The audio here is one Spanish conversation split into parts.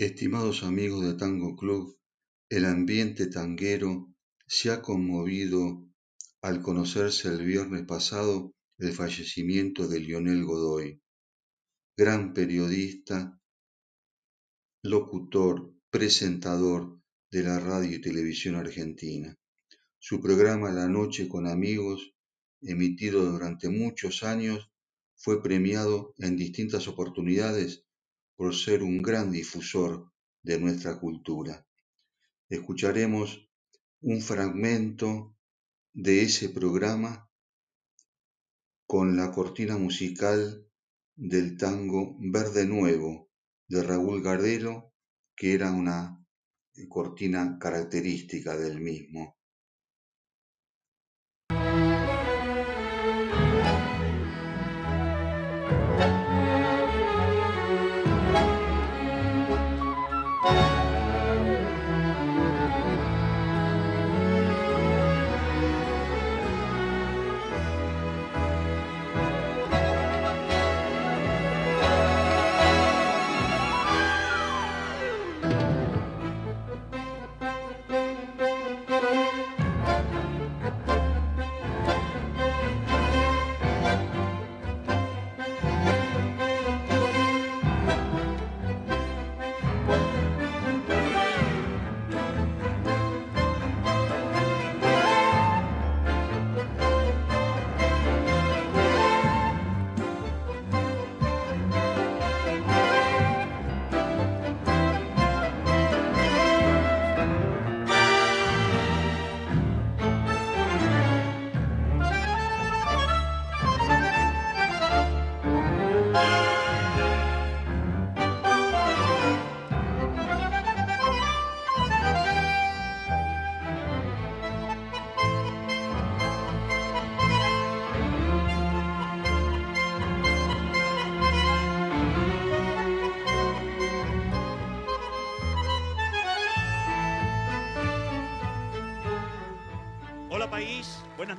Estimados amigos de Tango Club, el ambiente tanguero se ha conmovido al conocerse el viernes pasado el fallecimiento de Lionel Godoy, gran periodista, locutor, presentador de la radio y televisión argentina. Su programa La Noche con Amigos, emitido durante muchos años, fue premiado en distintas oportunidades por ser un gran difusor de nuestra cultura. Escucharemos un fragmento de ese programa con la cortina musical del tango Verde Nuevo de Raúl Gardero, que era una cortina característica del mismo.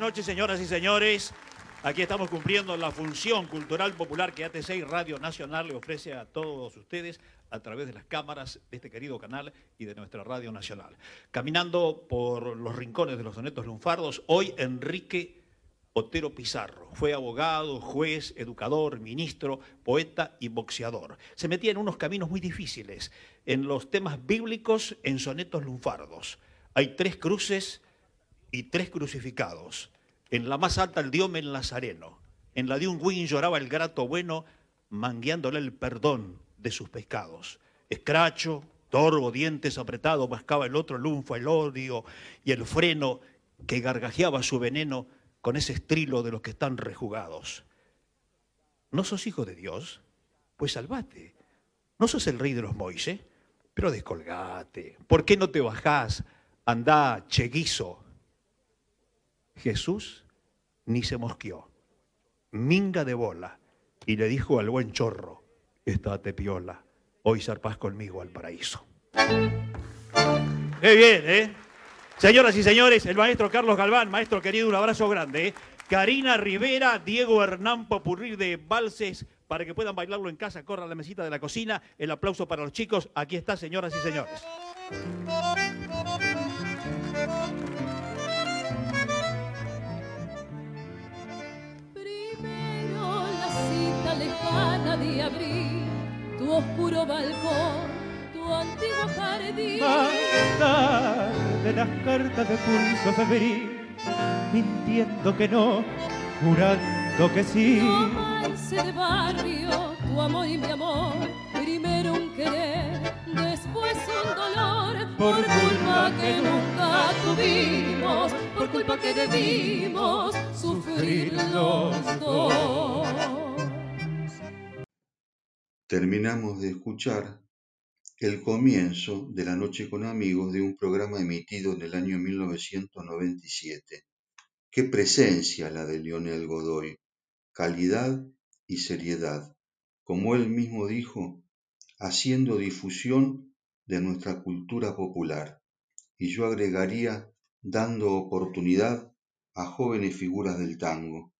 Noches, señoras y señores. Aquí estamos cumpliendo la función cultural popular que AT6 Radio Nacional le ofrece a todos ustedes a través de las cámaras de este querido canal y de nuestra Radio Nacional. Caminando por los rincones de los sonetos lunfardos, hoy Enrique Otero Pizarro. Fue abogado, juez, educador, ministro, poeta y boxeador. Se metía en unos caminos muy difíciles, en los temas bíblicos, en sonetos lunfardos. Hay tres cruces y tres crucificados. En la más alta el diomen Nazareno. En la de un Win lloraba el grato bueno, mangueándole el perdón de sus pecados. Escracho, torvo, dientes apretados, mascaba el otro lunfa, el odio y el freno que gargajeaba su veneno con ese estrilo de los que están rejugados. ¿No sos hijo de Dios? Pues salvate. ¿No sos el rey de los Moises? Pero descolgate. ¿Por qué no te bajás? Andá, cheguizo, Jesús ni se mosqueó, minga de bola, y le dijo al buen chorro, estate piola, hoy zarpás conmigo al paraíso. Qué bien, ¿eh? Señoras y señores, el maestro Carlos Galván, maestro querido, un abrazo grande. ¿eh? Karina Rivera, Diego Hernán Popurrir de Valses, para que puedan bailarlo en casa, corra a la mesita de la cocina. El aplauso para los chicos. Aquí está, señoras y señores. Oscuro balcón, tu antiguo jardín. Mandar de las cartas de pulso febril, mintiendo que no, jurando que sí. Romance de barrio, tu amor y mi amor, primero un querer, después un dolor, por, culpa que nunca tuvimos, por culpa que debimos sufrir los dos. Terminamos de escuchar el comienzo de La Noche con Amigos de un programa emitido en el año 1997. Qué presencia la de Lionel Godoy, calidad y seriedad, como él mismo dijo, haciendo difusión de nuestra cultura popular. Y yo agregaría dando oportunidad a jóvenes figuras del tango.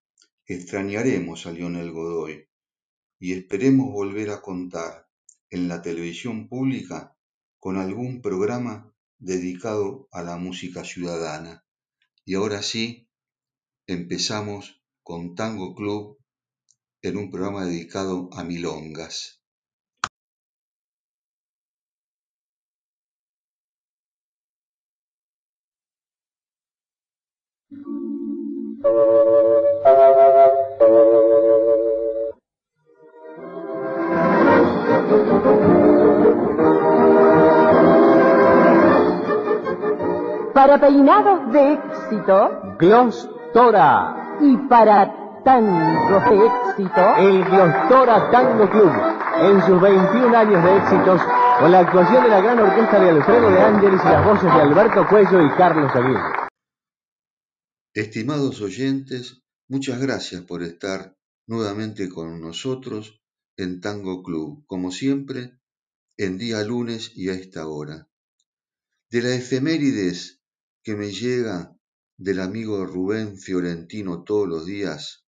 Extrañaremos a Lionel Godoy, y esperemos volver a contar en la televisión pública con algún programa dedicado a la música ciudadana. Y ahora sí, empezamos con Tango Club en un programa dedicado a milongas. Para peinados de éxito. Glostora. Y para tango de éxito. El Glostora Tango Club. En sus 21 años de éxitos, con la actuación de la gran orquesta de Alfredo de Ángeles y las voces de Alberto Cuello y Carlos Aguirre. Estimados oyentes, muchas gracias por estar nuevamente con nosotros en Tango Club, como siempre, en día lunes y a esta hora. De la efemérides que me llega del amigo Rubén Fiorentino todos los días,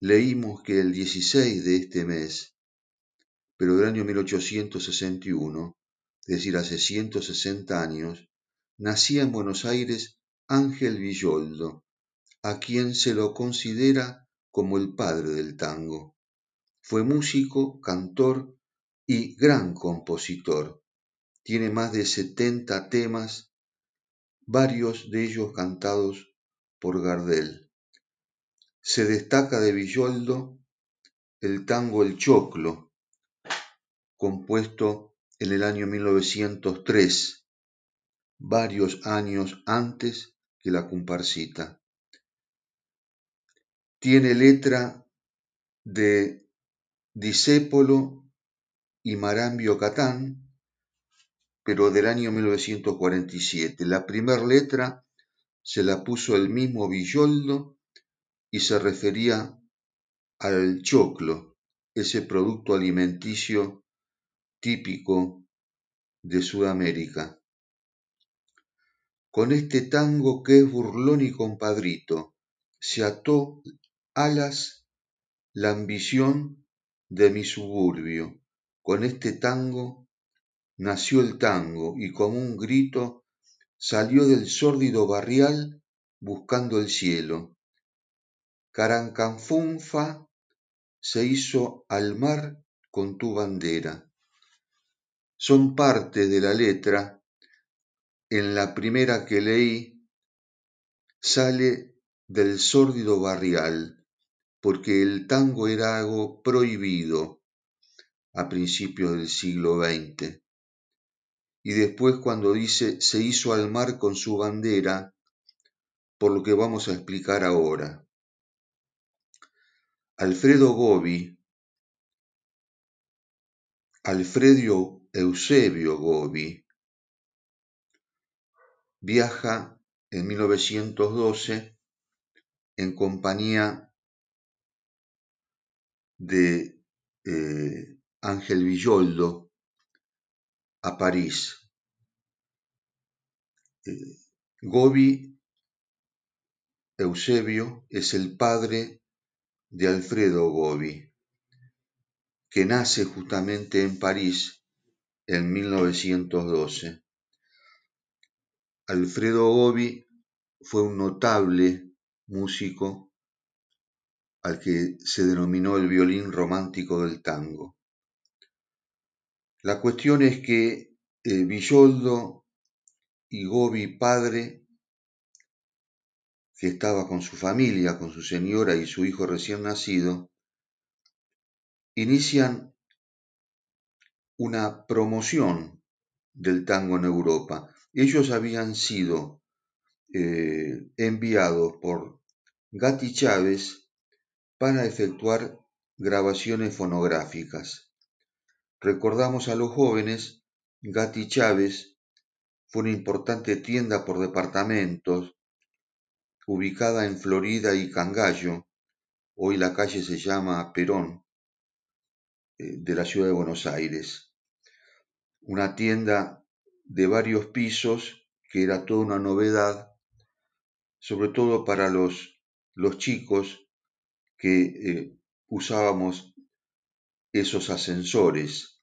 leímos que el 16 de este mes, pero del año 1861, es decir, hace 160 años, nacía en Buenos Aires Ángel Villoldo, a quien se lo considera como el padre del tango. Fue músico, cantor y gran compositor. Tiene más de 70 temas varios de ellos cantados por Gardel. Se destaca de Villoldo el tango El Choclo, compuesto en el año 1903, varios años antes que la comparsita. Tiene letra de Disépolo y Marambio Catán, pero del año 1947. La primera letra se la puso el mismo Villoldo y se refería al choclo, ese producto alimenticio típico de Sudamérica. Con este tango que es burlón y compadrito, se ató alas la ambición de mi suburbio. Con este tango nació el tango y como un grito salió del sórdido barrial buscando el cielo. Carancanfunfa se hizo al mar con tu bandera. Son parte de la letra. En la primera que leí sale del sórdido barrial, porque el tango era algo prohibido a principios del siglo XX y después cuando dice se hizo al mar con su bandera, por lo que vamos a explicar ahora. Alfredo Gobi, Alfredo Eusebio Gobi, viaja en 1912 en compañía de eh, Ángel Villoldo, a París. Eh, Gobi Eusebio es el padre de Alfredo Gobi, que nace justamente en París en 1912. Alfredo Gobi fue un notable músico al que se denominó el violín romántico del tango. La cuestión es que eh, Villoldo y Gobi padre, que estaba con su familia, con su señora y su hijo recién nacido, inician una promoción del tango en Europa. Ellos habían sido eh, enviados por Gatti Chávez para efectuar grabaciones fonográficas. Recordamos a los jóvenes, Gatti Chávez fue una importante tienda por departamentos ubicada en Florida y Cangallo, hoy la calle se llama Perón, eh, de la ciudad de Buenos Aires. Una tienda de varios pisos que era toda una novedad, sobre todo para los, los chicos que eh, usábamos esos ascensores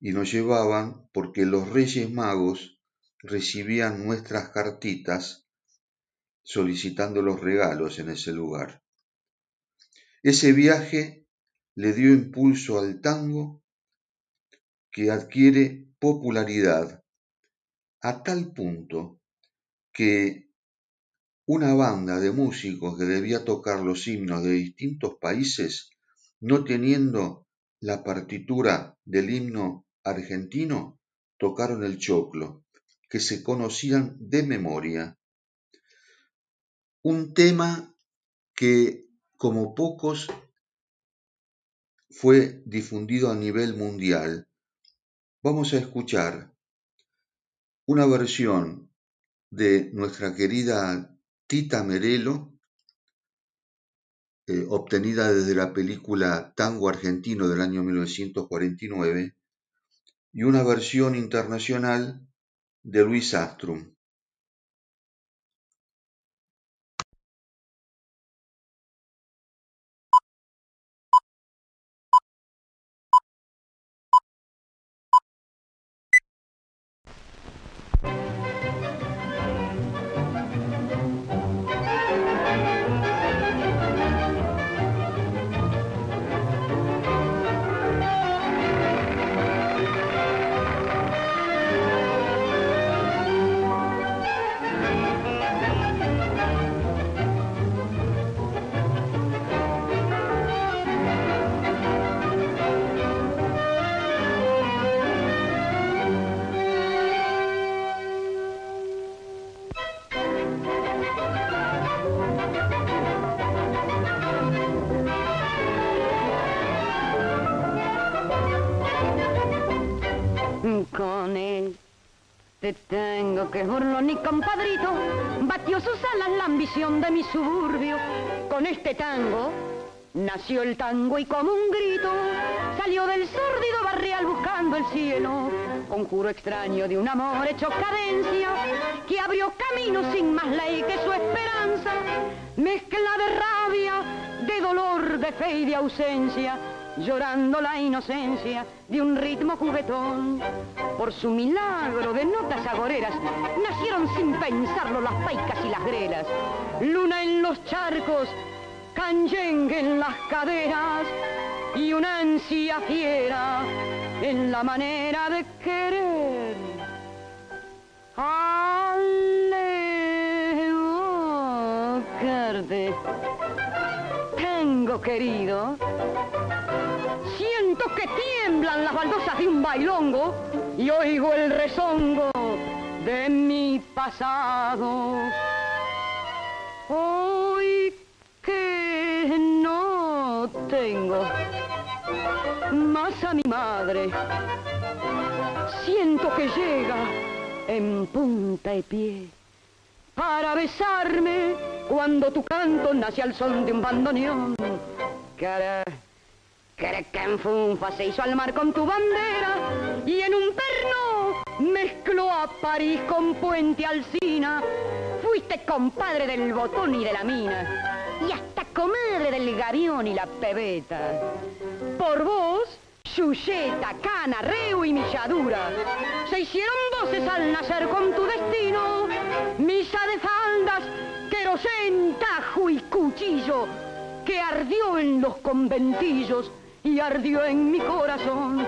y nos llevaban porque los Reyes Magos recibían nuestras cartitas solicitando los regalos en ese lugar. Ese viaje le dio impulso al tango que adquiere popularidad a tal punto que una banda de músicos que debía tocar los himnos de distintos países, no teniendo la partitura del himno argentino, tocaron el choclo, que se conocían de memoria. Un tema que, como pocos, fue difundido a nivel mundial. Vamos a escuchar una versión de nuestra querida Tita Merelo, eh, obtenida desde la película Tango Argentino del año 1949, y una versión internacional de Luis Astrum. Que ni compadrito batió sus alas la ambición de mi suburbio. Con este tango nació el tango y como un grito salió del sórdido barrial buscando el cielo. Conjuro extraño de un amor hecho cadencia que abrió camino sin más ley que su esperanza. Mezcla de rabia, de dolor, de fe y de ausencia llorando la inocencia de un ritmo juguetón. Por su milagro de notas agoreras, nacieron sin pensarlo las paicas y las grelas. Luna en los charcos, canyengue en las caderas y una ansia fiera en la manera de querer. Carde, tengo querido Siento que tiemblan las baldosas de un bailongo y oigo el rezongo de mi pasado. Hoy que no tengo más a mi madre, siento que llega en punta de pie para besarme cuando tu canto nace al son de un bandoneón. Cara funfa se hizo al mar con tu bandera y en un perno mezcló a París con Puente Alcina. Fuiste compadre del botón y de la mina y hasta comadre del gavión y la pebeta. Por vos, Chucheta, Cana, Reu y Milladura se hicieron voces al nacer con tu destino. Misa de faldas, querosén, tajo y cuchillo que ardió en los conventillos y ardió en mi corazón.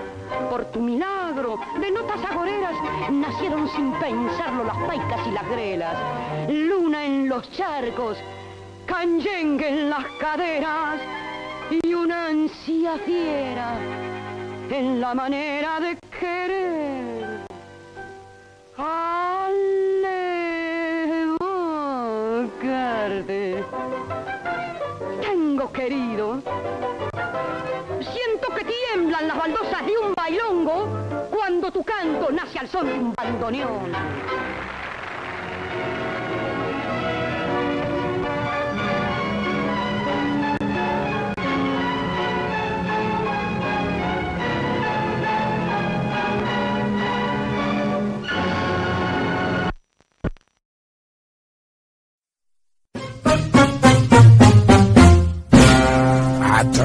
Por tu milagro de notas agoreras nacieron sin pensarlo las paicas y las grelas. Luna en los charcos, canyengue en las caderas y una ansia fiera en la manera de querer. Alevocarte. Querido Siento que tiemblan las baldosas de un bailongo cuando tu canto nace al son de un bandoneón.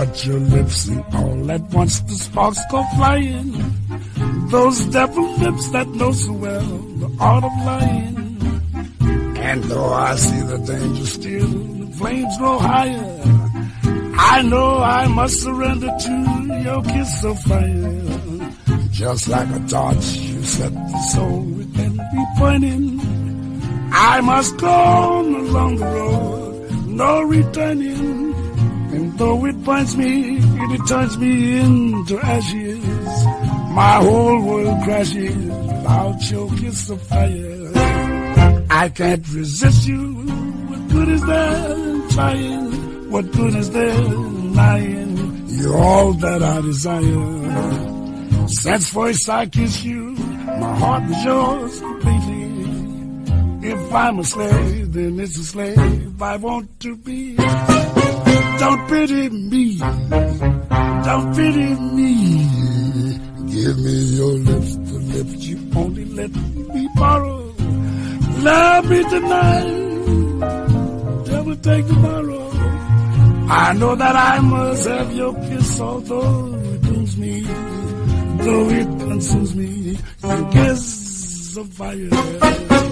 Touch your lips and all at once the sparks go flying. Those devil lips that know so well the art of lying. And though I see the danger still, the flames grow higher. I know I must surrender to your kiss of fire. Just like a torch, you set the soul within me burning. I must go on along the road, no returning. And though it binds me, it turns me into ashes. My whole world crashes without your kiss of fire. I can't resist you. What good is there in trying? What good is there in lying? You're all that I desire. Since first I kissed you, my heart was yours completely. If I'm a slave, then it's a slave I want to be. Don't pity me. Don't pity me. Give me your lips, the lips you only let me borrow. Love me tonight, never take tomorrow. I know that I must have your kiss, although it dooms me, though it consumes me. Your kiss of fire.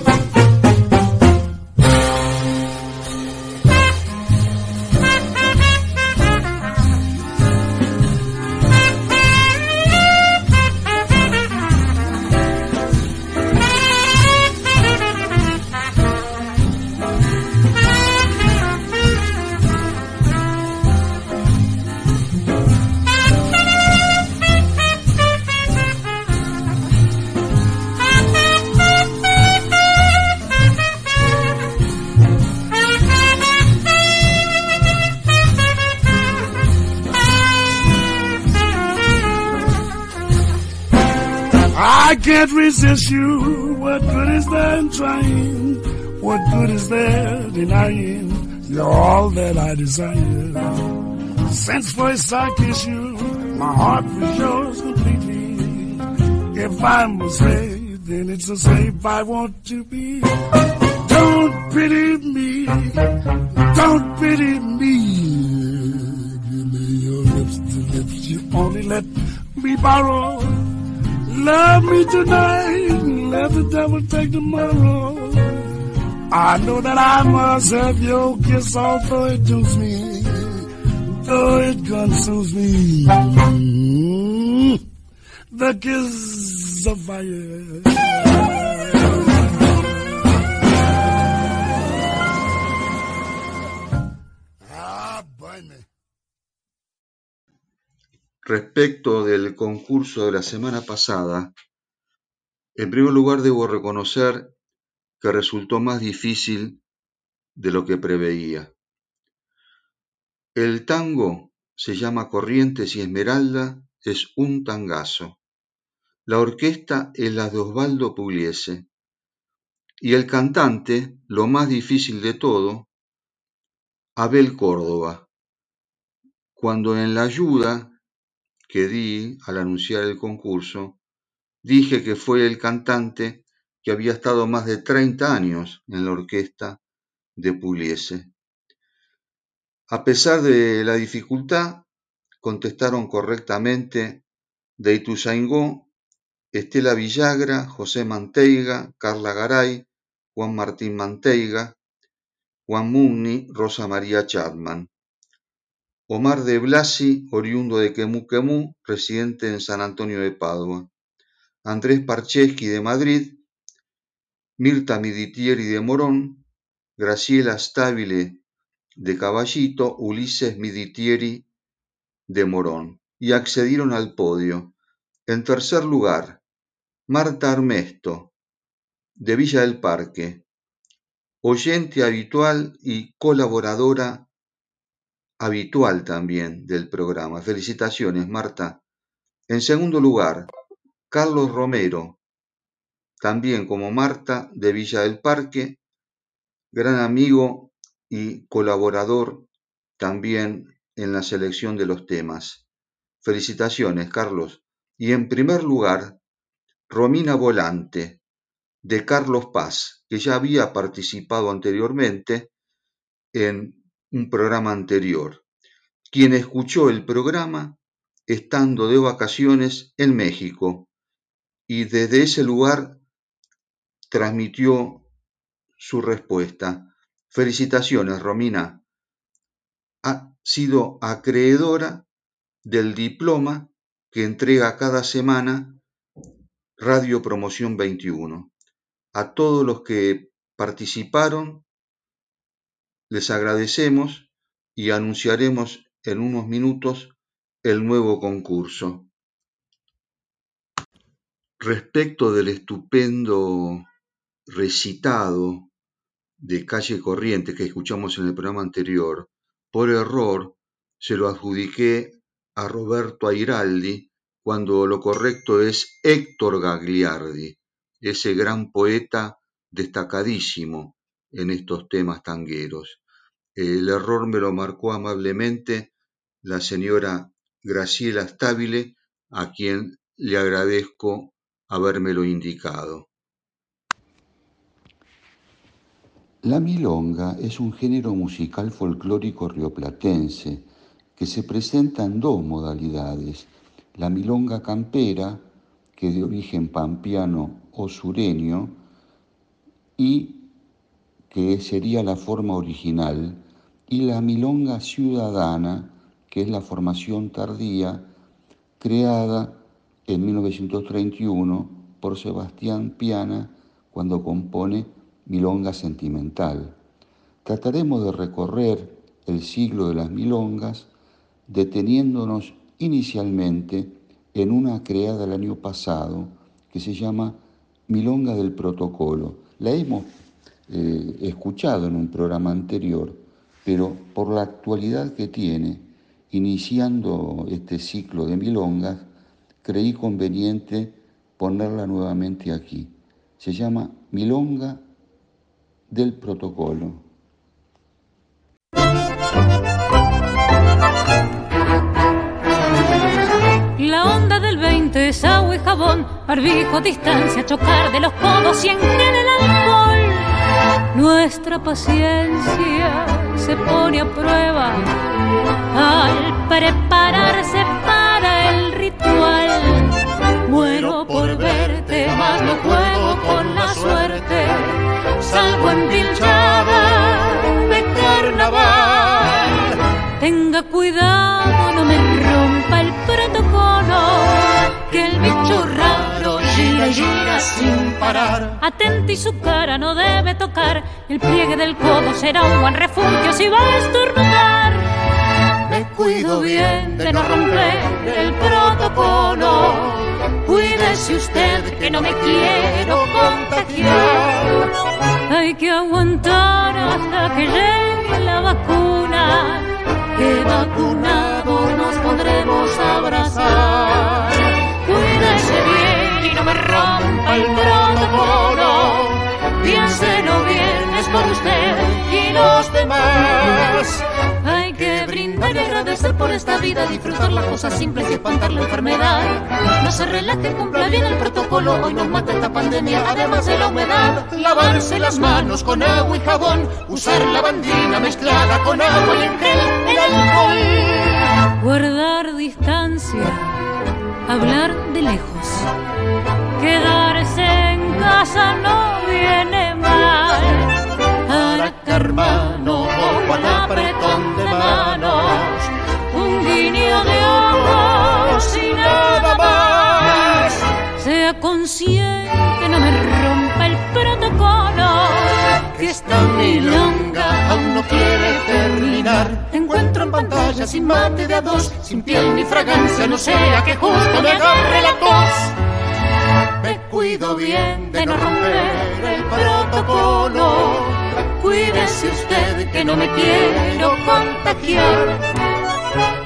Can't resist you. What good is there in trying? What good is there denying? You're all that I desire. Since first I kissed you, my heart was yours completely. If I'm a slave, then it's a slave I want to be. Don't pity me. Don't pity me. Give me your lips, the lips you only let me borrow. Love me tonight, let the devil take tomorrow. I know that I must have your kiss, although it dooms me, though it consumes me. Mm, The kiss of fire. Ah, burn me. Respecto del concurso de la semana pasada, en primer lugar debo reconocer que resultó más difícil de lo que preveía. El tango se llama Corrientes y Esmeralda, es un tangazo. La orquesta es la de Osvaldo Pugliese. Y el cantante, lo más difícil de todo, Abel Córdoba. Cuando en la ayuda que di al anunciar el concurso, dije que fue el cantante que había estado más de 30 años en la orquesta de Pugliese. A pesar de la dificultad, contestaron correctamente de Ituzaingó, Estela Villagra, José Manteiga, Carla Garay, Juan Martín Manteiga, Juan Mugni, Rosa María Chapman. Omar de Blasi, oriundo de Quemú residente en San Antonio de Padua. Andrés Parcheschi de Madrid, Mirta Miditieri de Morón, Graciela Stabile de Caballito, Ulises Miditieri de Morón. Y accedieron al podio. En tercer lugar, Marta Armesto, de Villa del Parque, oyente habitual y colaboradora habitual también del programa. Felicitaciones, Marta. En segundo lugar, Carlos Romero, también como Marta de Villa del Parque, gran amigo y colaborador también en la selección de los temas. Felicitaciones, Carlos. Y en primer lugar, Romina Volante, de Carlos Paz, que ya había participado anteriormente en un programa anterior, quien escuchó el programa estando de vacaciones en México y desde ese lugar transmitió su respuesta. Felicitaciones, Romina. Ha sido acreedora del diploma que entrega cada semana Radio Promoción 21. A todos los que participaron, les agradecemos y anunciaremos en unos minutos el nuevo concurso. Respecto del estupendo recitado de Calle Corriente que escuchamos en el programa anterior, por error se lo adjudiqué a Roberto Airaldi cuando lo correcto es Héctor Gagliardi, ese gran poeta destacadísimo en estos temas tangueros. El error me lo marcó amablemente la señora Graciela Stabile, a quien le agradezco habérmelo indicado. La milonga es un género musical folclórico rioplatense que se presenta en dos modalidades. La milonga campera, que de origen pampeano o sureño, y que sería la forma original, y la milonga ciudadana, que es la formación tardía creada en 1931 por Sebastián Piana cuando compone Milonga Sentimental. Trataremos de recorrer el siglo de las milongas deteniéndonos inicialmente en una creada el año pasado que se llama Milonga del Protocolo. La hemos eh, escuchado en un programa anterior, pero por la actualidad que tiene, iniciando este ciclo de milongas, creí conveniente ponerla nuevamente aquí. Se llama Milonga del Protocolo. La onda del 20 es agua y jabón, barbijo, distancia, chocar de los codos y en alcohol. Nuestra paciencia se pone a prueba al prepararse para el ritual. Muero por verte, mas no juego con la suerte. Salgo empilchada de carnaval. Tenga cuidado, no me rompa el protocolo, que el bicho raro gira y gira sin parar. Atenta y su cara no debe tocar, el pliegue del codo será un buen refugio si va a estornudar. Me cuido bien de no romper el protocolo. Cuídese usted que no me quiero contagiar. Hay que aguantar hasta que llegue la vacuna. Que vacunados nos podremos abrazar. Y agradecer por esta vida, disfrutar las cosas simples y espantar la enfermedad. No se relaje, cumpla bien el protocolo, hoy nos mata esta pandemia, además de la humedad. Lavarse las manos con agua y jabón, usar la bandina mezclada con agua y en gel el alcohol. Guardar distancia, hablar de lejos, quedarse en casa no viene mal. Hará hermano, ojo al apretón de de ojos y nada más. Sea consciente, no me rompa el protocolo, que esta milonga aún no quiere terminar. Encuentro en pantalla sin mate de a dos, sin piel ni fragancia, no sea que justo me agarre la tos. Me cuido bien de no romper el protocolo. Cuídese usted que no me quiero contagiar.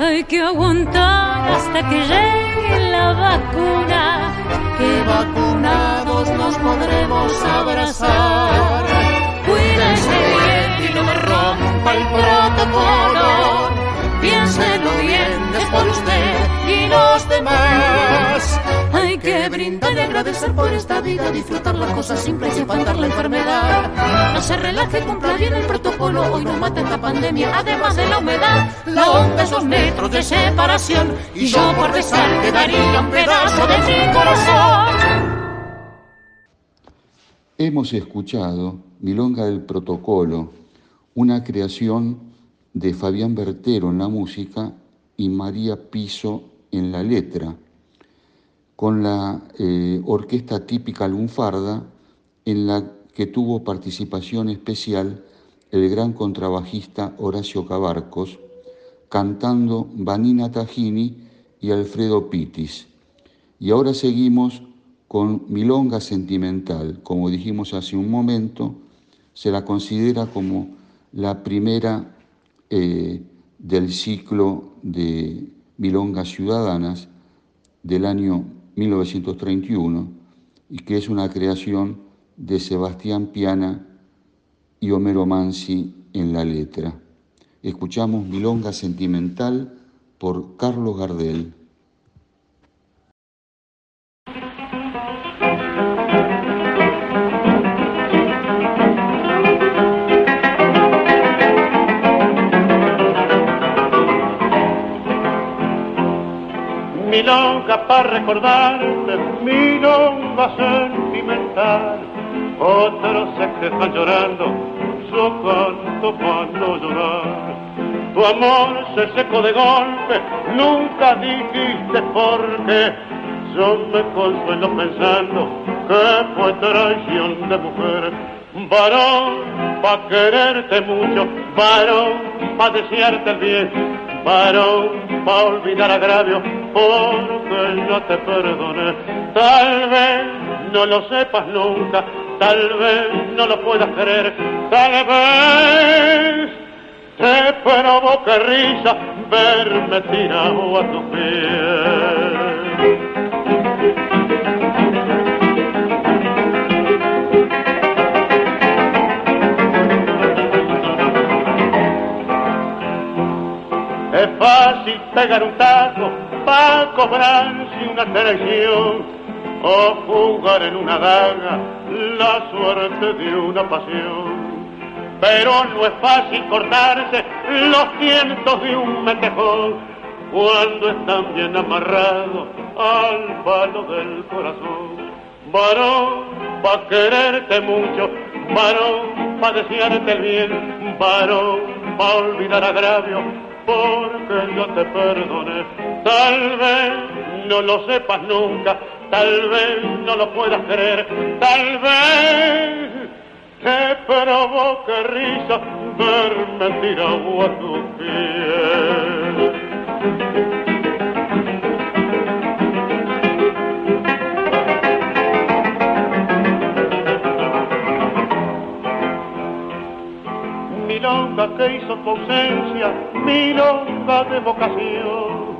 Hay que aguantar hasta que llegue la vacuna. Que vacunados nos podremos abrazar. Cuídese bien y no me rompa el protocolo. Piénselo bien, es por usted y los demás. Que brindar y agradecer por esta vida, disfrutar las cosas simples y espantar la enfermedad. No se relaje, cumpla bien el protocolo, hoy nos mata esta pandemia, además de la humedad. La onda es dos metros de separación y yo por besar te daría un pedazo de mi corazón. Hemos escuchado Milonga del Protocolo, una creación de Fabián Bertero en la música y María Piso en la letra, con la eh, orquesta típica lunfarda en la que tuvo participación especial el gran contrabajista Horacio Cabarcos, cantando Vanina Tajini y Alfredo Pitis. Y ahora seguimos con Milonga Sentimental. Como dijimos hace un momento, se la considera como la primera eh, del ciclo de Milongas Ciudadanas del año 1931 y que es una creación de Sebastián Piana y Homero Mansi en la letra. Escuchamos Milonga Sentimental por Carlos Gardel. Milonga para recordarte, milonga sentimental. Otros se quejan llorando, yo canto para llorar. Tu amor se secó de golpe, nunca dijiste por qué. Yo me consuelo pensando que fue traición de mujer. Varón, pa' quererte mucho, varón, pa' desearte el bien, varón, pa' olvidar agravio, porque yo te perdoné. Tal vez no lo sepas nunca, tal vez no lo puedas creer, tal vez te provoque risa verme tirado a tu pies. Pegar un taco para cobrarse una traición o jugar en una daga la suerte de una pasión. Pero no es fácil cortarse los cientos de un metejón cuando están bien amarrados al palo del corazón. Varón, pa' quererte mucho, varón, pa' desearte el bien, varón, pa' olvidar agravio, porque yo te perdoné. Tal vez no lo sepas nunca, tal vez no lo puedas creer, tal vez te provoque risa verme tirado a tu piel. Milonga que hizo tu ausencia, milonga de vocación,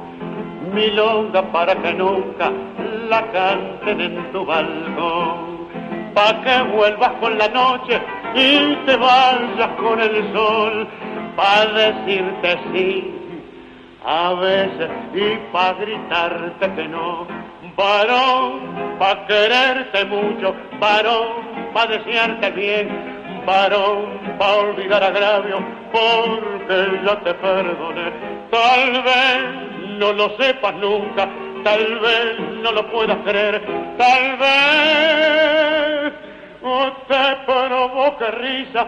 milonga para que nunca la canten en tu balcón, pa' que vuelvas con la noche y te vayas con el sol, pa' decirte sí a veces y pa' gritarte que no, varón, pa' quererte mucho, varón, pa' desearte bien, varón, pa' olvidar agravio, porque ya te perdoné. Tal vez no lo sepas nunca, tal vez no lo puedas creer, tal vez te provoque risa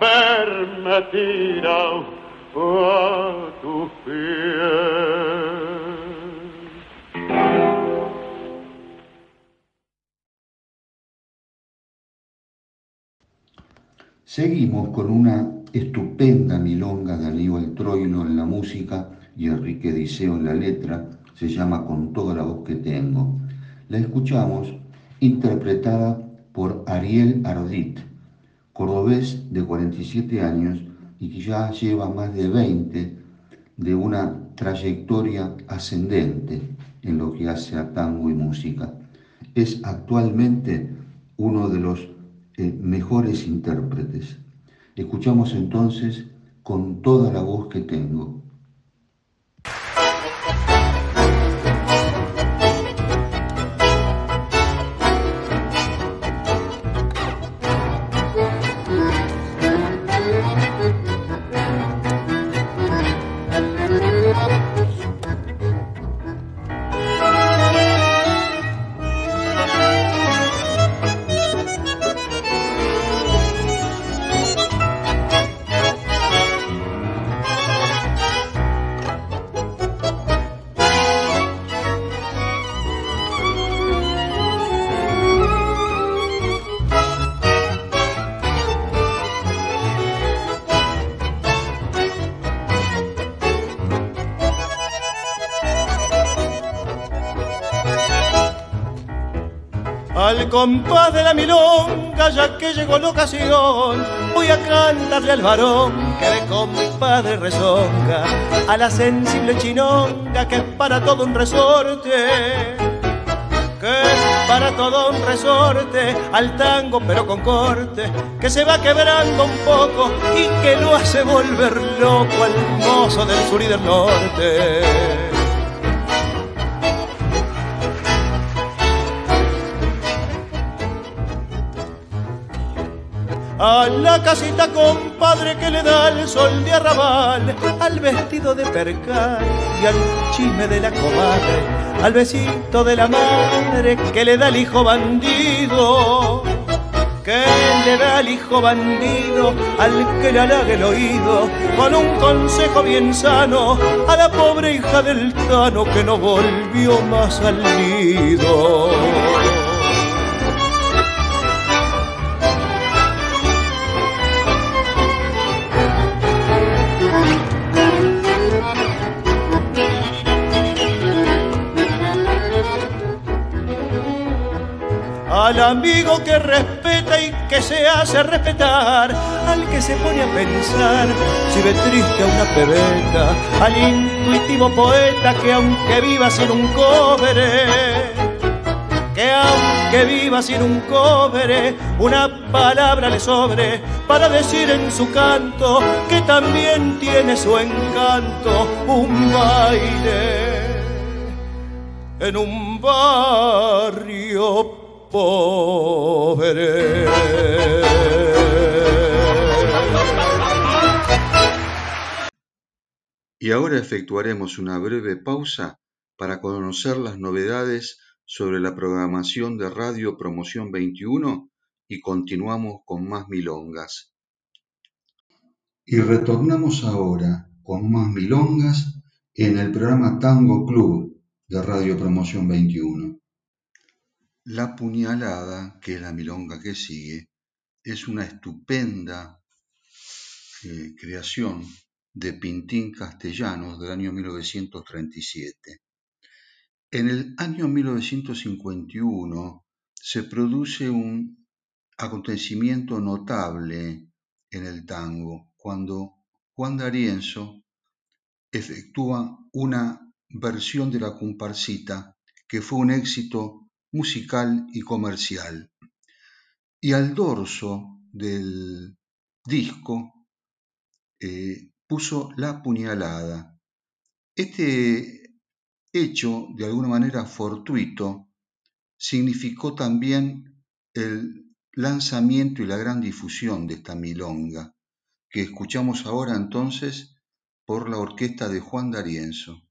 verme tirado a tus pies. Seguimos con una estupenda milonga de Aníbal Troilo en la música y Enrique Diceo en la letra, se llama Con toda la voz que tengo. La escuchamos interpretada por Ariel Ardit, cordobés de 47 años y que ya lleva más de 20 de una trayectoria ascendente en lo que hace a tango y música. Es actualmente uno de los eh, mejores intérpretes. Escuchamos entonces con toda la voz que tengo. Llegó la ocasión, voy a cantarle al varón que de con mi padre rezonga, a la sensible chinonga que es para todo un resorte que es para todo un resorte, al tango pero con corte, que se va quebrando un poco y que lo hace volver loco al mozo del sur y del norte. A la casita compadre que le da el sol de arrabal, al vestido de percal y al chisme de la comadre, al besito de la madre que le da el hijo bandido. Que le da el hijo bandido al que le halague el oído con un consejo bien sano a la pobre hija del Tano que no volvió más al nido. Amigo que respeta y que se hace respetar, al que se pone a pensar si ve triste a una pebeta, al intuitivo poeta que aunque viva sin un cobre, que aunque viva sin un cobre, una palabra le sobre para decir en su canto que también tiene su encanto un baile en un barrio Y ahora efectuaremos una breve pausa para conocer las novedades sobre la programación de Radio Promoción 21 y continuamos con más milongas. Y retornamos ahora con más milongas en el programa Tango Club de Radio Promoción 21. La puñalada, que es la milonga que sigue, es una estupenda eh, creación de Pintín Castellanos del año 1937. En el año 1951 se produce un acontecimiento notable en el tango cuando Juan D'Arienzo efectúa una versión de la comparsita que fue un éxito musical y comercial. Y al dorso del disco eh, puso La puñalada. Este hecho, de alguna manera fortuito, significó también el lanzamiento y la gran difusión de esta milonga, que escuchamos ahora entonces por la orquesta de Juan D'Arienzo.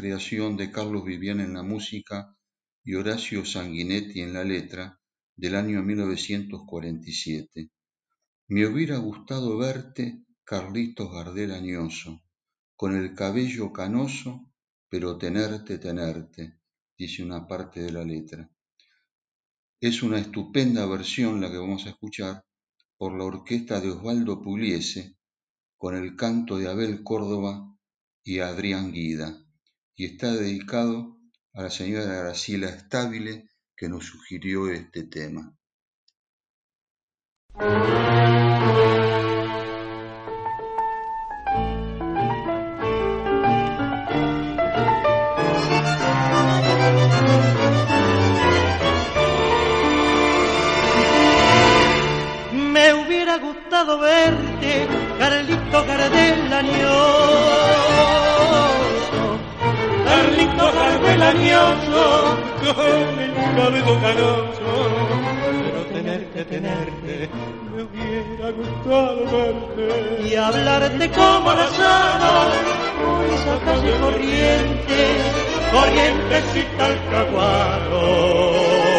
Creación de Carlos Vivian en la música y Horacio Sanguinetti en la letra del año 1947. Me hubiera gustado verte, Carlitos Gardel añoso, con el cabello canoso, pero tenerte, tenerte, dice una parte de la letra. Es una estupenda versión la que vamos a escuchar por la orquesta de Osvaldo Pugliese, con el canto de Abel Córdoba y Adrián Guida, y está dedicado a la señora Graciela Estabile que nos sugirió este tema. Me hubiera gustado verte, Carlito Gardel Gardel añoso, con el cabello canoso. Pero tenerte, tenerte, me hubiera gustado verte. Y hablarte como Lozano, por esa calle corriente, corrientecita al caguado.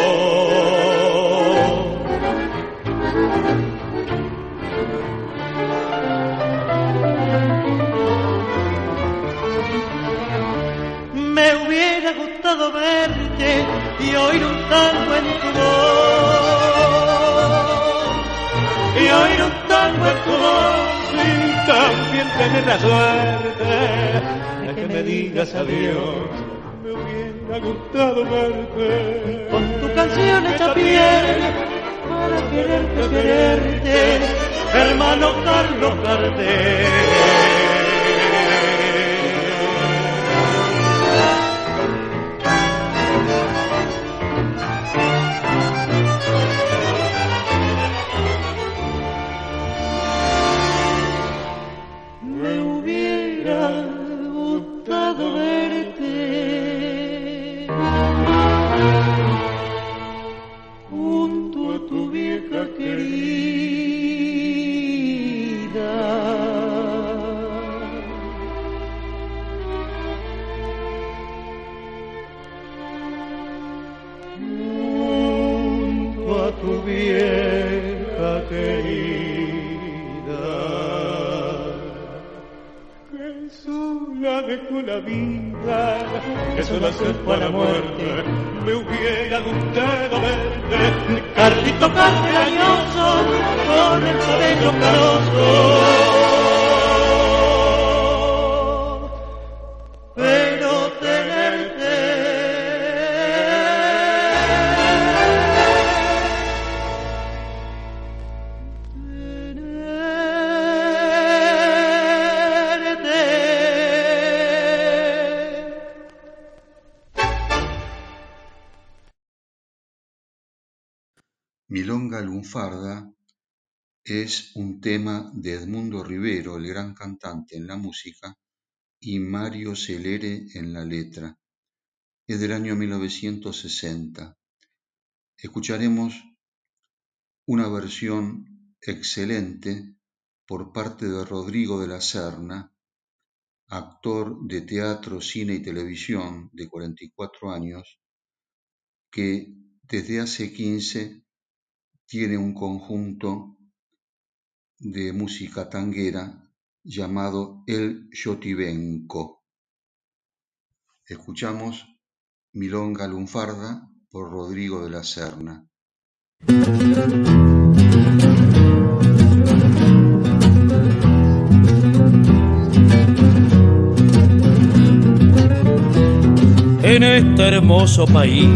Y oír un tango en tu voz. Y oír un tango en tu voz y también tener la suerte de que me digas adiós. Me hubiera gustado verte con tu canción hecha piel para quererte, quererte, hermano Carlos Gardel. Tu vieja querida que sola dejó la vida, que sola se fue a la muerte. Me hubiera gustado verte, Carlito Castellañoso, con el cabello caroso. Lunfarda es un tema de Edmundo Rivero, el gran cantante en la música, y Mario Celere en la letra. Es del año 1960. Escucharemos una versión excelente por parte de Rodrigo de la Serna, actor de teatro, cine y televisión de 44 años, que desde hace 15 tiene un conjunto de música tanguera llamado El Yotibenco. Escuchamos Milonga Lunfarda por Rodrigo de la Serna. En este hermoso país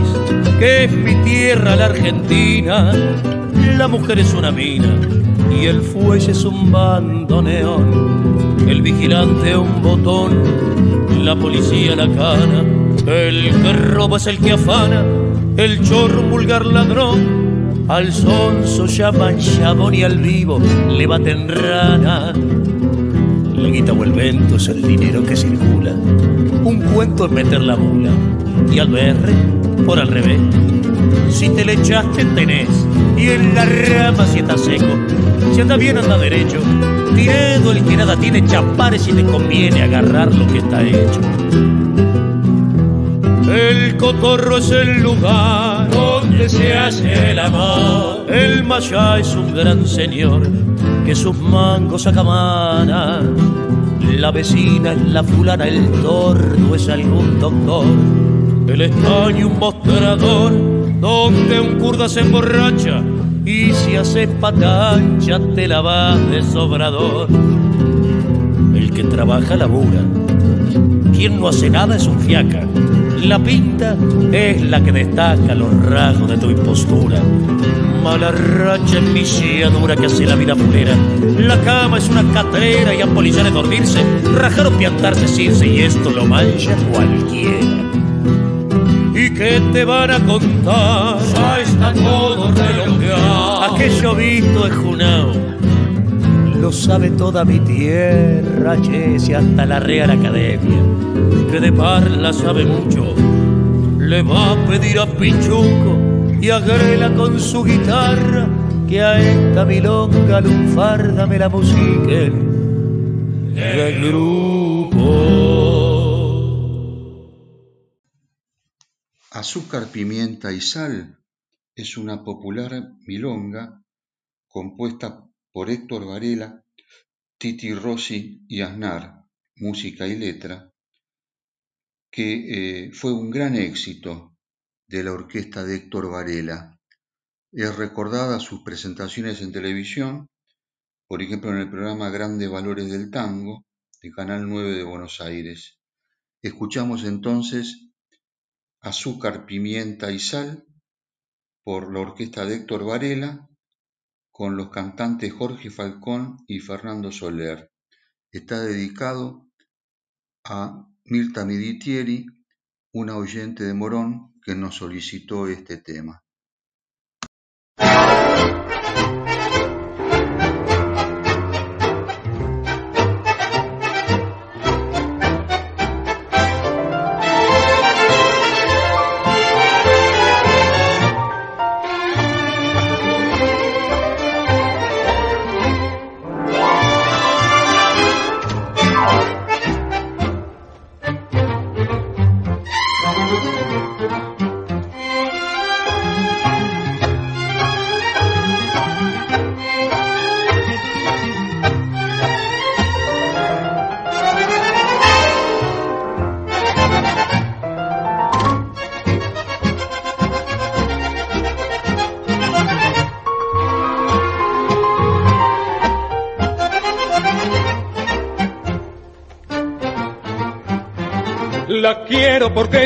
que es mi tierra, la Argentina, la mujer es una mina y el fuelle es un bandoneón, el vigilante un botón, la policía la cana, el que roba es el que afana, el chorro vulgar ladrón, al sonso llaman chabón y al vivo le baten rana. La guita o el vento es el dinero que circula. Un cuento es meter la mula. Y al BR, por al revés. Si te le echaste, tenés. Y en la rama si está seco. Si anda bien, anda derecho. mentiredo, el que nada tiene chapares y le conviene agarrar lo que está hecho. El cotorro es el lugar donde se hace el amor. El maya es un gran señor que sus mangos acamana. La vecina es la fulana, el tordo es algún doctor. El estaño un mostrador donde un kurda se emborracha y si haces patancha te la vas de sobrador. El que trabaja labura, quien no hace nada es un fiaca. La pinta es la que destaca los rasgos de tu impostura. Mala racha en dura que hace la vida fulera. La cama es una catrera y a polillar dormirse, rajar o piantarse sin y esto lo mancha cualquiera. ¿Y qué te van a contar? Ya está todo relojado. Aquello visto es Junao. Lo sabe toda mi tierra, che, y hasta la Real Academia, que de parla sabe mucho, le va a pedir a Pichuco y agrela con su guitarra que a esta milonga lunfarda me la musiquen el grupo. Azúcar, pimienta y sal es una popular milonga compuesta por Héctor Varela, Titi Rossi y Aznar, música y letra, que eh, fue un gran éxito de la orquesta de Héctor Varela. Es recordada sus presentaciones en televisión, por ejemplo en el programa Grandes Valores del Tango de Canal 9 de Buenos Aires. Escuchamos entonces Azúcar, pimienta y sal por la orquesta de Héctor Varela con los cantantes Jorge Falcón y Fernando Soler. Está dedicado a Mirta Miditieri, una oyente de Morón que nos solicitó este tema.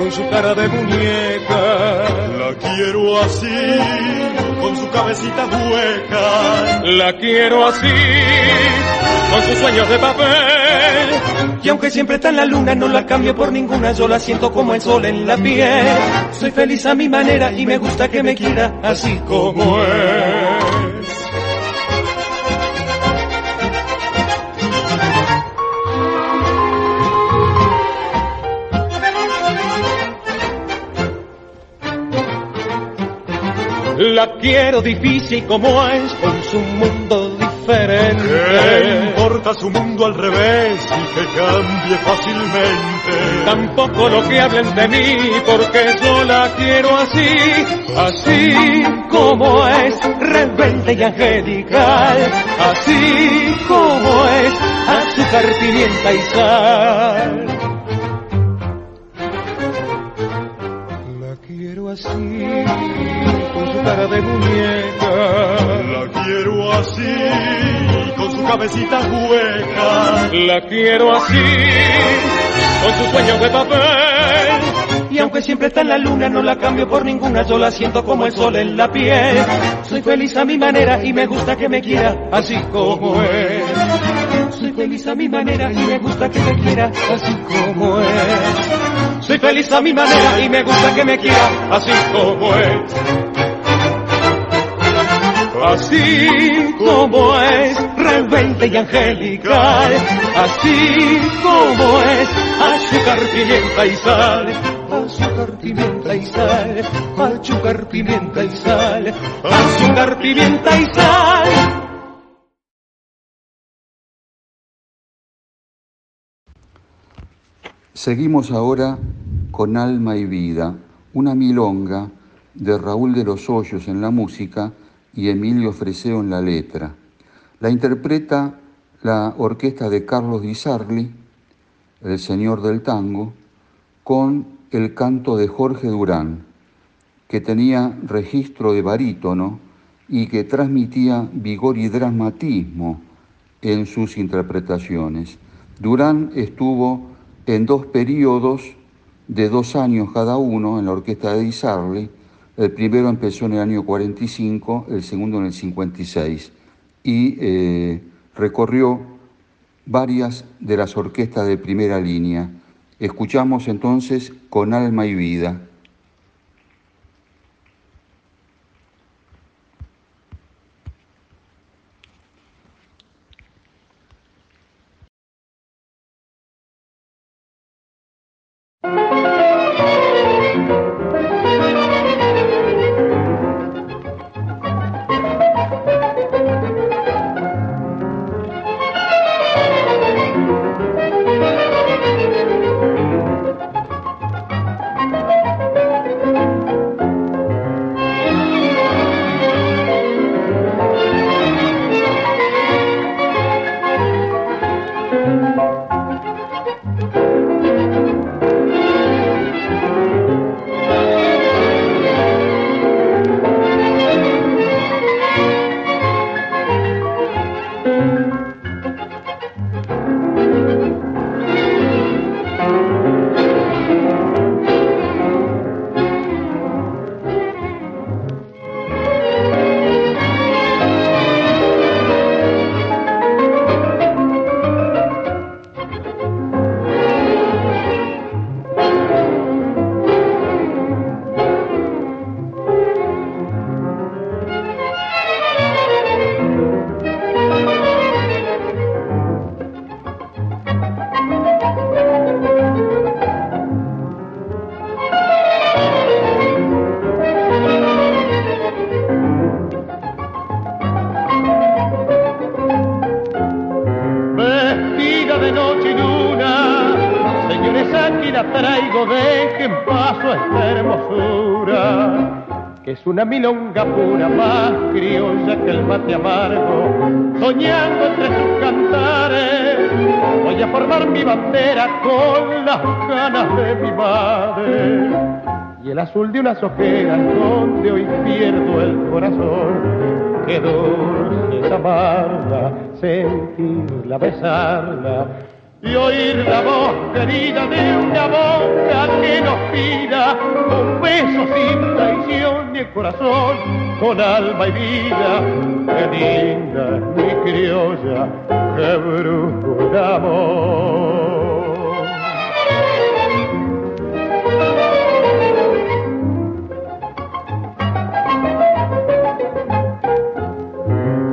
con su cara de muñeca. La quiero así, con su cabecita hueca. La quiero así, con sus sueños de papel. Y aunque siempre está en la luna, no la cambio por ninguna, yo la siento como el sol en la piel. Soy feliz a mi manera y me gusta que me quiera así como es. La quiero difícil como es, con su mundo diferente. ¿Qué importa su mundo al revés y que cambie fácilmente? Tampoco lo que hablen de mí, porque yo la quiero así, así como es, rebelde y angelical. Así como es, azúcar, pimienta y sal. Cara de muñeca. La quiero así, con su cabecita hueca. La quiero así, con sus sueños de papel. Y aunque siempre está en la luna, no la cambio por ninguna, yo la siento como el sol en la piel. Soy feliz a mi manera y me gusta que me quiera así como es. Soy feliz a mi manera y me gusta que me quiera así como es. Soy feliz a mi manera y me gusta que me quiera así como es. Así como es, rebelde y angelical, así como es, azúcar, pimienta y sal, azúcar, pimienta y sal, azúcar, pimienta y sal, azúcar, pimienta y sal. Seguimos ahora con Alma y Vida, una milonga de Raúl de los Hoyos en la música y Emilio Freseo en la letra. La interpreta la orquesta de Carlos Di Sarli, el señor del tango, con el canto de Jorge Durán, que tenía registro de barítono y que transmitía vigor y dramatismo en sus interpretaciones. Durán estuvo en dos periodos de dos años cada uno en la orquesta de Di Sarli. El primero empezó en el año 45, el segundo en el 56 y eh, recorrió varias de las orquestas de primera línea. Escuchamos entonces Con alma y vida. Música una milonga pura, más criolla que el mate amargo, soñando entre sus cantares, voy a formar mi bandera con las ganas de mi madre. Y el azul de unas ojeras donde hoy pierdo el corazón. Qué dulce es amarla, sentirla, besarla y oír la voz querida de una boca que nos pida un beso sin traición corazón con alma y vida. Qué linda es mi criolla, qué brujo el amor.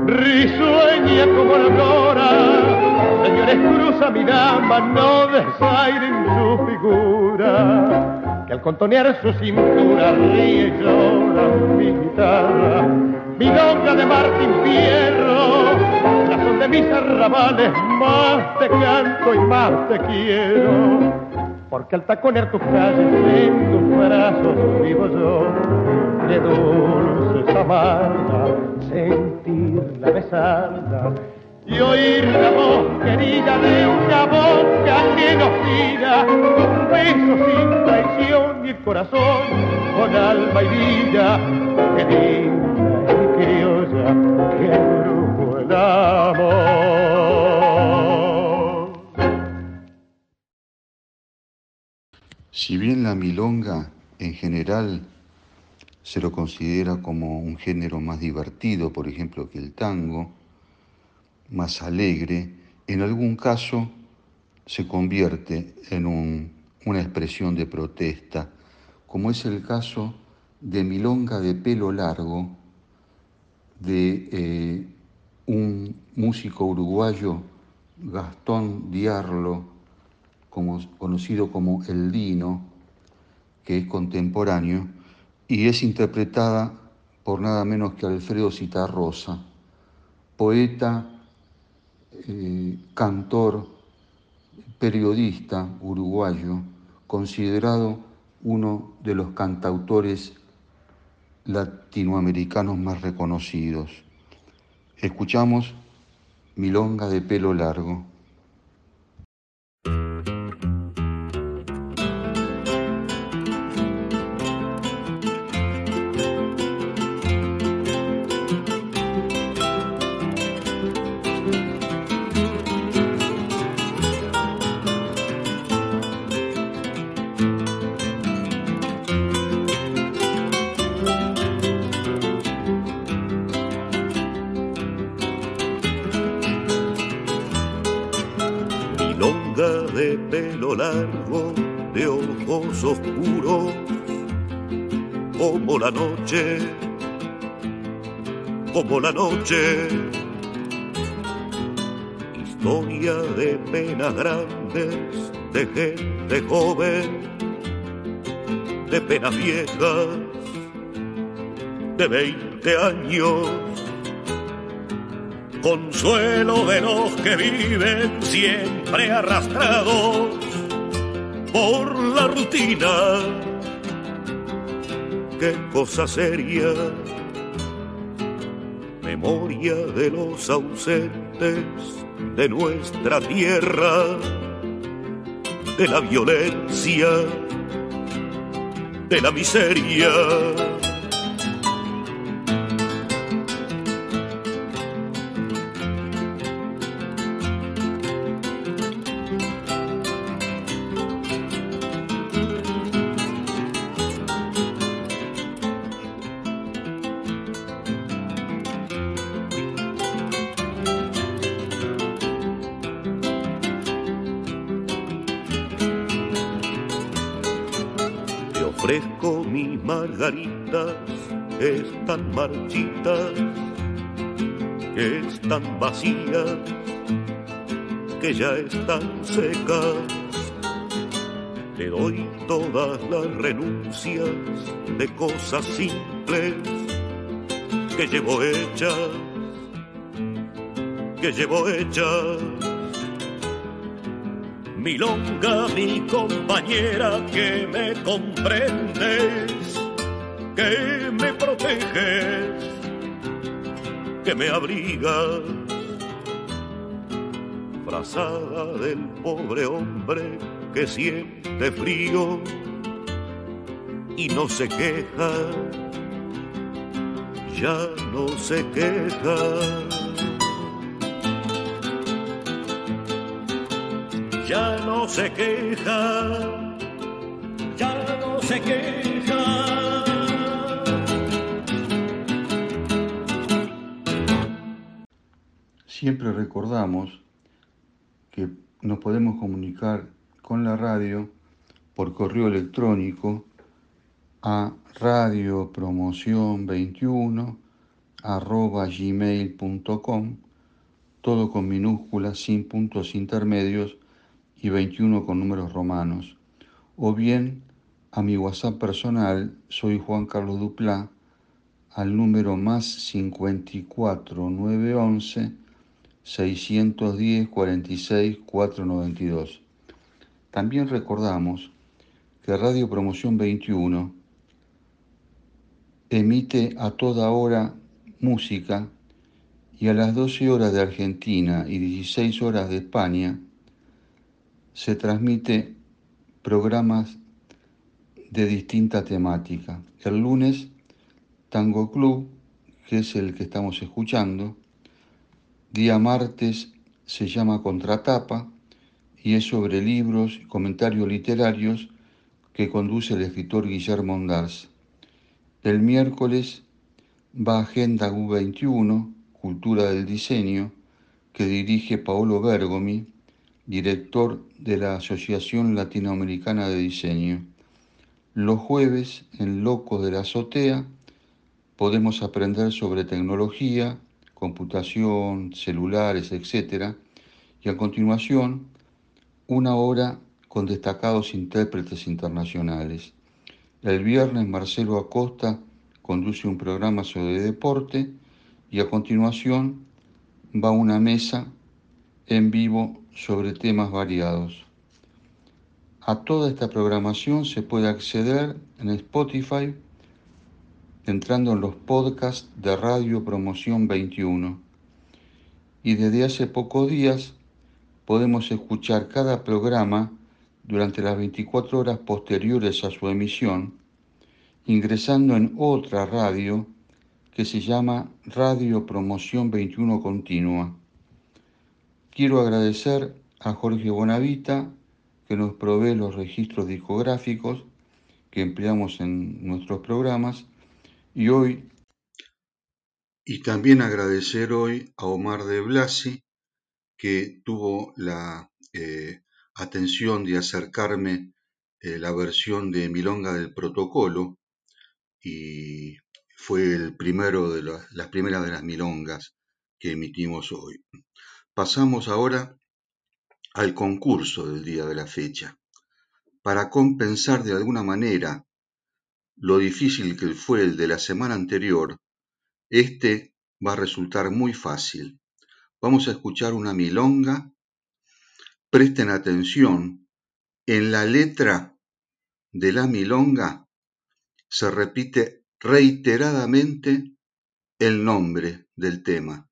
risueña como la aurora. Señores, cruza mi dama, no desairen su figura. Que al contonear su cintura ríe y de Martín Fierro, la son de mis arrabales, más te canto y más te quiero. Porque al taconear tus calles en tus brazos vivo yo, de dulces amarga, sentirla, besarla y oír la voz querida de una boca que nos pida un beso sin traición y corazón con alma y vida. Qué linda Si bien la milonga en general se lo considera como un género más divertido, por ejemplo, que el tango, más alegre, en algún caso se convierte en una expresión de protesta, como es el caso de Milonga de pelo largo, de eh, un músico uruguayo, Gastón Diarlo, conocido como El Dino, que es contemporáneo, y es interpretada por nada menos que Alfredo Citarrosa, poeta, eh, cantor, periodista uruguayo, considerado uno de los cantautores latinoamericanos más reconocidos. Escuchamos Milonga de pelo largo. Como la noche. Historia de penas grandes, de gente joven, de penas viejas, de 20 años. Consuelo de los que viven siempre arrastrados por la rutina qué cosa seria, memoria de los ausentes de nuestra tierra, de la violencia, de la miseria marchitas que están vacías, que ya están secas. Te doy todas las renuncias de cosas simples que llevo hechas, que llevo hechas. Milonga, mi compañera, que me comprendes que me proteges, que me abrigas, frazada del pobre hombre que siente frío y no se queja, ya no se queja. Ya no se queja, ya no se queja. Siempre recordamos que nos podemos comunicar con la radio por correo electrónico a radiopromoción21 arroba gmail.com, todo con minúsculas, sin puntos intermedios y 21 con números romanos. O bien a mi WhatsApp personal, soy Juan Carlos Duplá, al número más 54 911 610 46 492. También recordamos que Radio Promoción 21 emite a toda hora música y a las 12 horas de Argentina y 16 horas de España se transmite programas de distinta temática. El lunes, Tango Club, que es el que estamos escuchando, Día martes se llama Contratapa y es sobre libros y comentarios literarios que conduce el escritor Guillermo Ondars. El miércoles va Agenda U21, Cultura del Diseño, que dirige Paolo Bergomi, director de la Asociación Latinoamericana de Diseño. Los jueves, en Locos de la Azotea, podemos aprender sobre tecnología, computación, celulares, etc. Y a continuación, una hora con destacados intérpretes internacionales. El viernes Marcelo Acosta conduce un programa sobre deporte y a continuación va una mesa en vivo sobre temas variados. A toda esta programación se puede acceder en Spotify entrando en los podcasts de Radio Promoción 21. Y desde hace pocos días podemos escuchar cada programa durante las 24 horas posteriores a su emisión, ingresando en otra radio que se llama Radio Promoción 21 Continua. Quiero agradecer a Jorge Bonavita que nos provee los registros discográficos que empleamos en nuestros programas y hoy... Y también agradecer hoy a Omar de Blasi que tuvo la eh, atención de acercarme eh, la versión de Milonga del Protocolo y fue el primero de las primeras de las milongas que emitimos hoy. Pasamos ahora al concurso del día de la fecha. Para compensar de alguna manera lo difícil que fue el de la semana anterior, este va a resultar muy fácil. Vamos a escuchar una milonga Presten atención, en la letra de la milonga se repite reiteradamente el nombre del tema.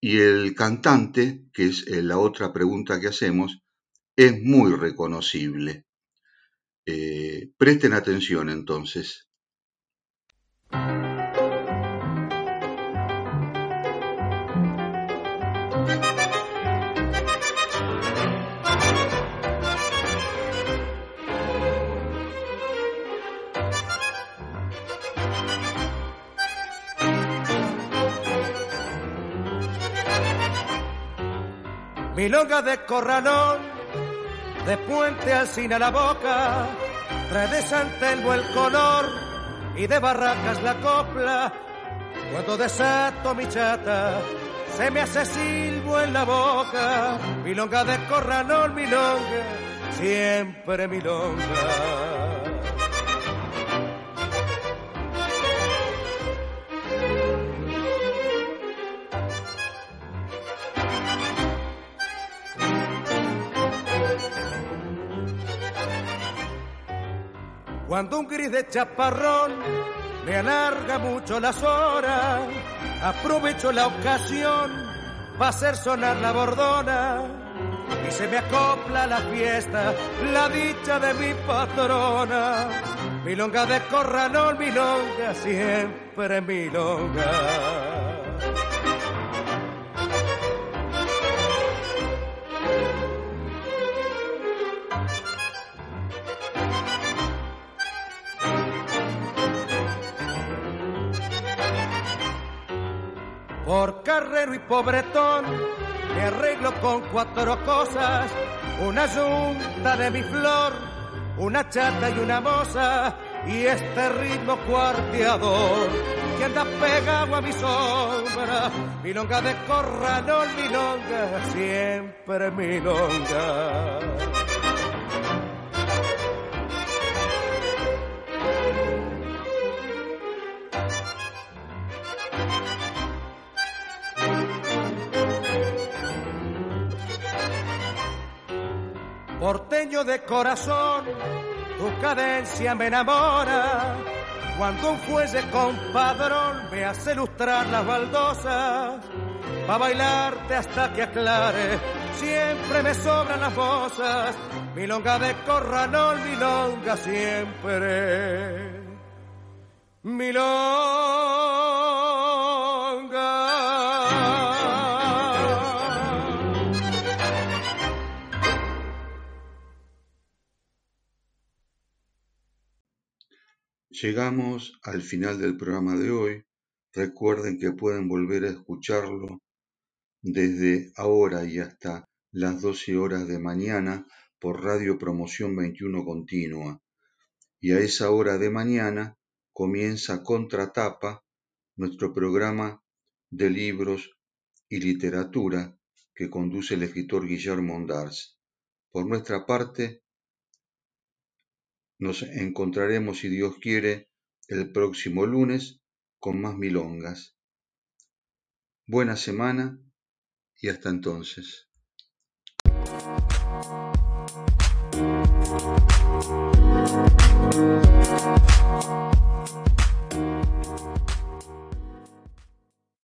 Y el cantante, que es eh, la otra pregunta que hacemos, es muy reconocible. Eh, presten atención entonces. milonga de corralón, de puente al a la boca, trae de San el color y de barracas la copla. Cuando desato mi chata, se me hace silbo en la boca, milonga de corralón, milonga, siempre milonga. Cuando un gris de chaparrón me alarga mucho las horas, aprovecho la ocasión para hacer sonar la bordona y se me acopla la fiesta, la dicha de mi patrona. Milonga de corralón, milonga, siempre milonga. Por carrero y pobretón me arreglo con cuatro cosas, una yunta de mi flor, una chata y una moza, y este ritmo cuarteador que anda pegado a mi sombra, milonga de corralón, milonga, siempre milonga. Porteño de corazón, tu cadencia me enamora. Cuando un juez compadrón me hace lustrar las baldosas, pa' bailarte hasta que aclare, siempre me sobran las voces, milonga de corralón, milonga siempre. Milonga. Llegamos al final del programa de hoy. Recuerden que pueden volver a escucharlo desde ahora y hasta las 12 horas de mañana por Radio Promoción 21 Continua. Y a esa hora de mañana comienza Contratapa, nuestro programa de libros y literatura que conduce el escritor Guillermo Ondars. Por nuestra parte, nos encontraremos, si Dios quiere, el próximo lunes con más milongas. Buena semana y hasta entonces.